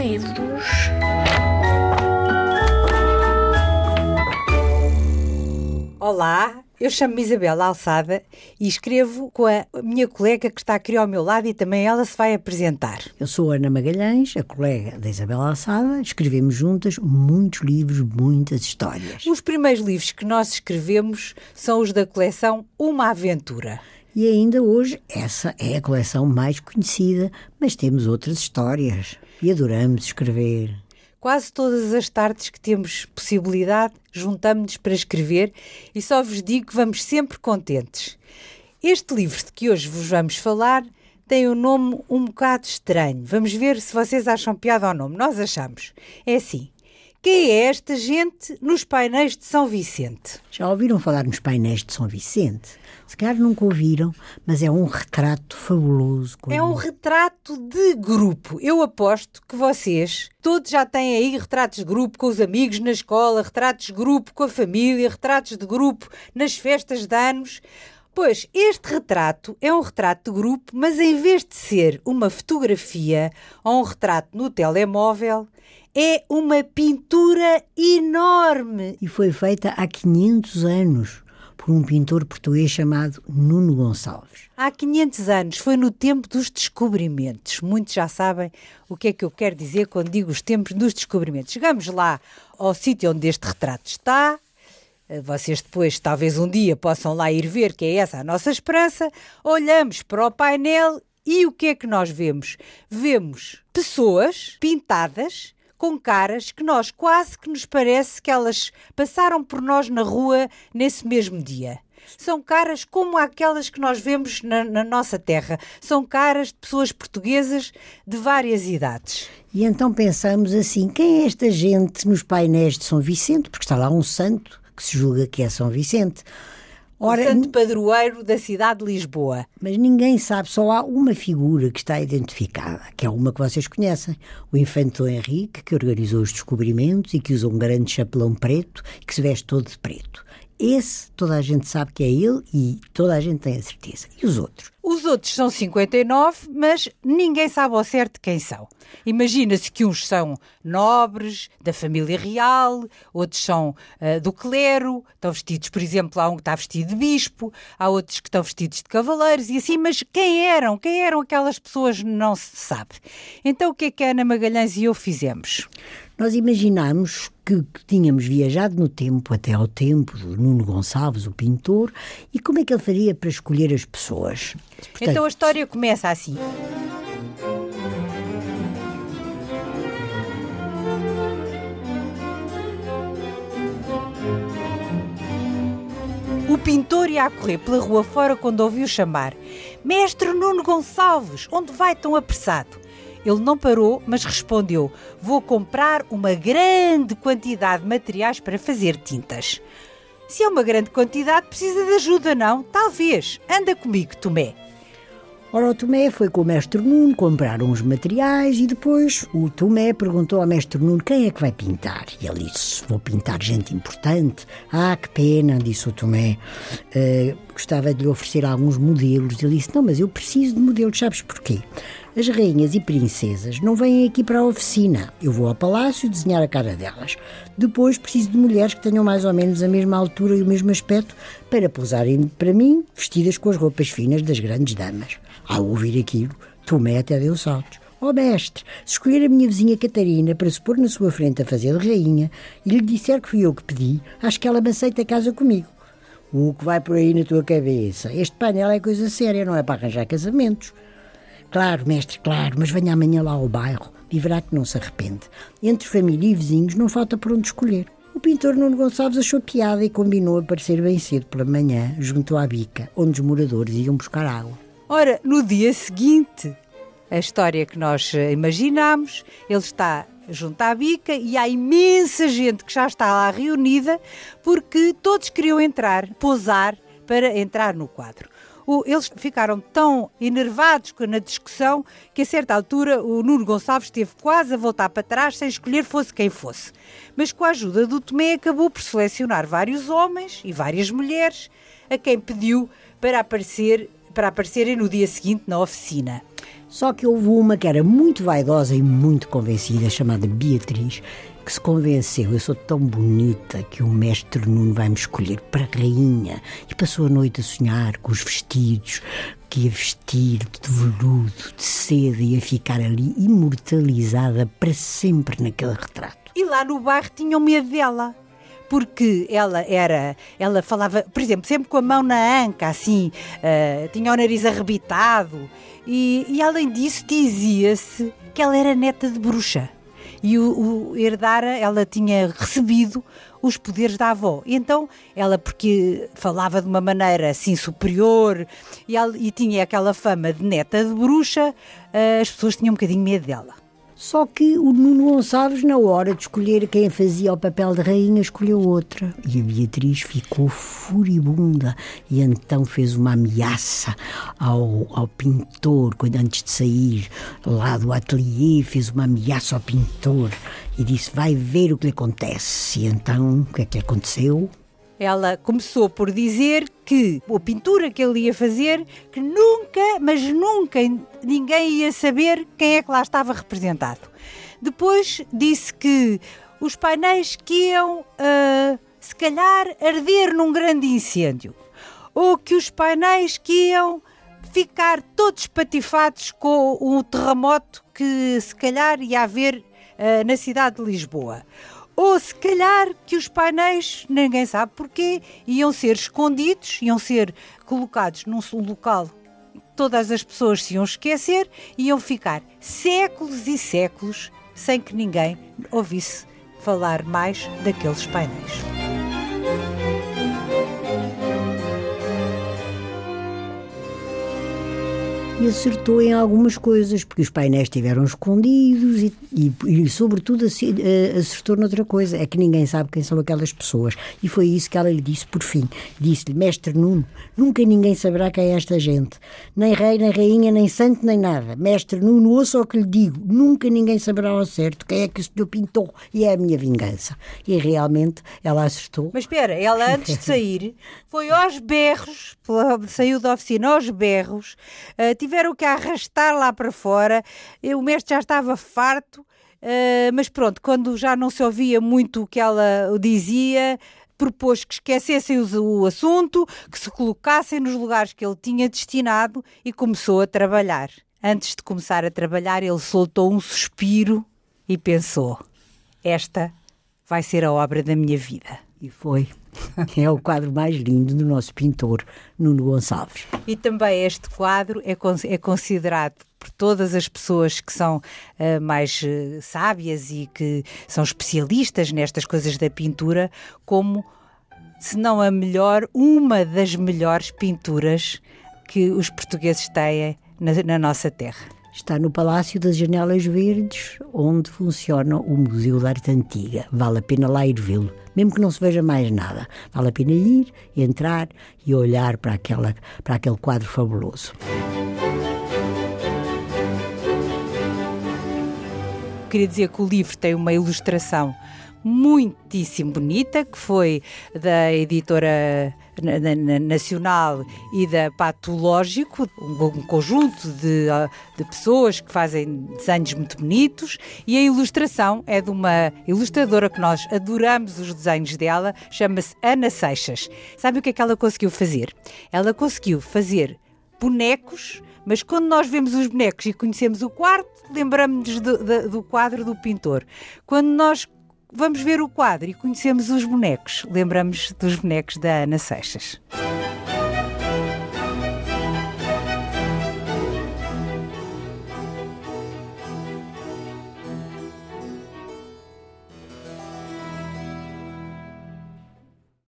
livros. Olá, eu chamo-me Isabela Alçada e escrevo com a minha colega que está aqui ao meu lado e também ela se vai apresentar. Eu sou Ana Magalhães, a colega da Isabela Alçada. Escrevemos juntas muitos livros, muitas histórias. Os primeiros livros que nós escrevemos são os da coleção Uma Aventura. E ainda hoje, essa é a coleção mais conhecida, mas temos outras histórias e adoramos escrever. Quase todas as tardes que temos possibilidade, juntamos-nos para escrever e só vos digo que vamos sempre contentes. Este livro de que hoje vos vamos falar tem um nome um bocado estranho. Vamos ver se vocês acham piada ao nome. Nós achamos. É assim. Quem é esta gente nos painéis de São Vicente? Já ouviram falar nos painéis de São Vicente? Se calhar nunca ouviram, mas é um retrato fabuloso. É um retrato de grupo. Eu aposto que vocês todos já têm aí retratos de grupo com os amigos na escola, retratos de grupo com a família, retratos de grupo nas festas de anos. Pois este retrato é um retrato de grupo, mas em vez de ser uma fotografia ou um retrato no telemóvel, é uma pintura enorme. E foi feita há 500 anos por um pintor português chamado Nuno Gonçalves. Há 500 anos, foi no tempo dos descobrimentos. Muitos já sabem o que é que eu quero dizer quando digo os tempos dos descobrimentos. Chegamos lá ao sítio onde este retrato está. Eh, Vocês depois, talvez um dia, possam lá ir ver que é essa a nossa esperança. Olhamos para o painel e o que é que nós vemos? Vemos pessoas pintadas com caras que nós quase que nos parece que elas passaram por nós na rua nesse mesmo dia. São caras como aquelas que nós vemos na, na nossa terra. São caras de pessoas portuguesas de várias idades. E então pensamos assim: quem é esta gente nos painéis de São Vicente? Porque está lá um santo que se julga que é São Vicente. o santo padroeiro da cidade de Lisboa. Mas ninguém sabe, só há uma figura que está identificada, que é uma que vocês conhecem, o infante Dom Henrique, que organizou os descobrimentos e que usa um grande chapelão preto e que se veste todo de preto. Esse toda a gente sabe que é ele e toda a gente tem a certeza. E os outros? Os outros são 59, mas ninguém sabe ao certo quem são. Imagina-se que uns são nobres, da família real, outros são ah, do clero, estão vestidos, por exemplo, há um que está vestido de bispo, há outros que estão vestidos de cavaleiros e assim, mas quem eram? Quem eram aquelas pessoas não se sabe. Então o que é que a Ana Magalhães e eu fizemos? Nós imaginámos que, que tínhamos viajado no tempo até ao tempo do Nuno Gonçalves, o pintor, e como é que ele faria para escolher as pessoas? Portanto, Então a história começa assim. O pintor ia a correr pela rua fora quando ouviu chamar: Mestre Nuno Gonçalves, onde vai tão apressado? Ele não parou, mas respondeu: Vou comprar uma grande quantidade de materiais para fazer tintas. Se é uma grande quantidade, precisa de ajuda, não? Talvez. Anda comigo, Tomé. Ora, o Tomé foi com o mestre Nuno comprar uns materiais e depois o Tomé perguntou ao mestre Nuno quem é que vai pintar. E ele disse: Vou pintar gente importante. Ah, que pena, disse o Tomé. "Eh, gostava de lhe oferecer alguns modelos. Ele disse: Não, mas eu preciso de modelos, sabes porquê? As rainhas e princesas não vêm aqui para a oficina. Eu vou ao palácio desenhar a cara delas. Depois preciso de mulheres que tenham mais ou menos a mesma altura e o mesmo aspecto para pousarem para mim vestidas com as roupas finas das grandes damas. Ao ouvir aquilo, Tomé até deu saltos. Ó mestre, se escolher a minha vizinha Catarina para se pôr na sua frente a fazer de rainha e lhe disser que fui eu que pedi, acho que ela me aceita casa comigo. O que vai por aí na tua cabeça? Este painel é coisa séria, não é para arranjar casamentos. Claro, mestre, claro, mas venha amanhã lá ao bairro e verá que não se arrepende. Entre família e vizinhos não falta por onde escolher. O pintor Nuno Gonçalves achou piada e combinou aparecer bem cedo pela manhã, junto à bica, onde os moradores iam buscar água. Ora, no dia seguinte, a história que nós eh, imaginámos, ele está junto à bica e há imensa gente que já está lá reunida porque todos queriam entrar, posar para entrar no quadro. Eles ficaram tão enervados na discussão que a certa altura o Nuno Gonçalves teve quase a voltar para trás sem escolher fosse quem fosse. Mas com a ajuda do Tomé acabou por selecionar vários homens e várias mulheres a quem pediu para aparecer para aparecerem no dia seguinte na oficina. Só que houve uma que era muito vaidosa e muito convencida, chamada Beatriz, que se convenceu, eu sou tão bonita que o mestre Nuno vai me escolher para rainha. E passou a noite a sonhar com os vestidos que ia vestir de veludo, de seda, ia ficar ali imortalizada para sempre naquele retrato. E lá no bairro tinham medo dela porque ela era, ela falava, por exemplo, sempre com a mão na anca, assim, uh, tinha o nariz arrebitado, e, e além disso dizia-se que ela era neta de bruxa. E o, o herdara, ela tinha recebido os poderes da avó. Então, ela, porque falava de uma maneira assim superior e, ela, e tinha aquela fama de neta de bruxa, uh, as pessoas tinham um bocadinho medo dela. Só que o Nuno Gonçalves, na hora de escolher quem fazia o papel de rainha, escolheu outra. E a Beatriz ficou furibunda e então fez uma ameaça ao, ao pintor, quando antes de sair lá do ateliê, fez uma ameaça ao pintor e disse: Vai ver o que lhe acontece. E então, o que é que lhe aconteceu? Ela começou por dizer que a pintura que ele ia fazer, que nunca, mas nunca ninguém ia saber quem é que lá estava representado. Depois disse que os painéis que iam, uh, se calhar, arder num grande incêndio. Ou que os painéis que iam ficar todos patifados com o terremoto que se calhar ia haver uh, na cidade de Lisboa ou se calhar que os painéis, ninguém sabe porquê, iam ser escondidos, iam ser colocados num local todas as pessoas se iam esquecer iam ficar séculos e séculos sem que ninguém ouvisse falar mais daqueles painéis. E acertou em algumas coisas, porque os painéis estiveram escondidos e, e, e, sobretudo, eh, acertou noutra coisa: é que ninguém sabe quem são aquelas pessoas. E foi isso que ela lhe disse por fim. Disse-lhe, Mestre Nuno, nunca ninguém saberá quem é esta gente. Nem rei, nem rainha, nem santo, nem nada. Mestre Nuno, ouça o que lhe digo: nunca ninguém saberá ao certo quem é que o senhor pintou e é a minha vingança. E realmente ela acertou. Mas espera, ela antes de sair foi aos berros, saiu da oficina aos berros, uh, tiveram que arrastar lá para fora. O mestre já estava farto, uh, mas pronto, quando já não se ouvia muito o que ela dizia, propôs que esquecessem o, assunto, que se colocassem nos lugares que ele tinha destinado e começou a trabalhar. Antes de começar a trabalhar, ele soltou um suspiro e pensou: Esta vai ser a obra da minha vida. E foi. É o quadro mais lindo do nosso pintor, Nuno Gonçalves. E também este quadro é, é considerado por todas as pessoas que são uh, mais uh, sábias e que são especialistas nestas coisas da pintura como, se não a melhor, uma das melhores pinturas que os portugueses têm na, na nossa terra. Está no Palácio das Janelas Verdes, onde funciona o Museu da Arte Antiga. Vale a pena lá ir vê-lo, mesmo que não se veja mais nada. Vale a pena ir, entrar e olhar para, aquela, para aquele quadro fabuloso. Queria dizer que o livro tem uma ilustração muitíssimo bonita, que foi da editora nacional e da Patológico, um conjunto de, de pessoas que fazem desenhos muito bonitos, e a ilustração é de uma ilustradora que nós adoramos os desenhos dela, chama-se Ana Seixas. Sabe o que é que ela conseguiu fazer? Ela conseguiu fazer bonecos mas quando nós vemos os bonecos e conhecemos o quarto, lembramos-nos do, do, do, quadro do pintor. Quando nós vamos ver o quadro e conhecemos os bonecos. Lembramos dos bonecos da Ana Seixas.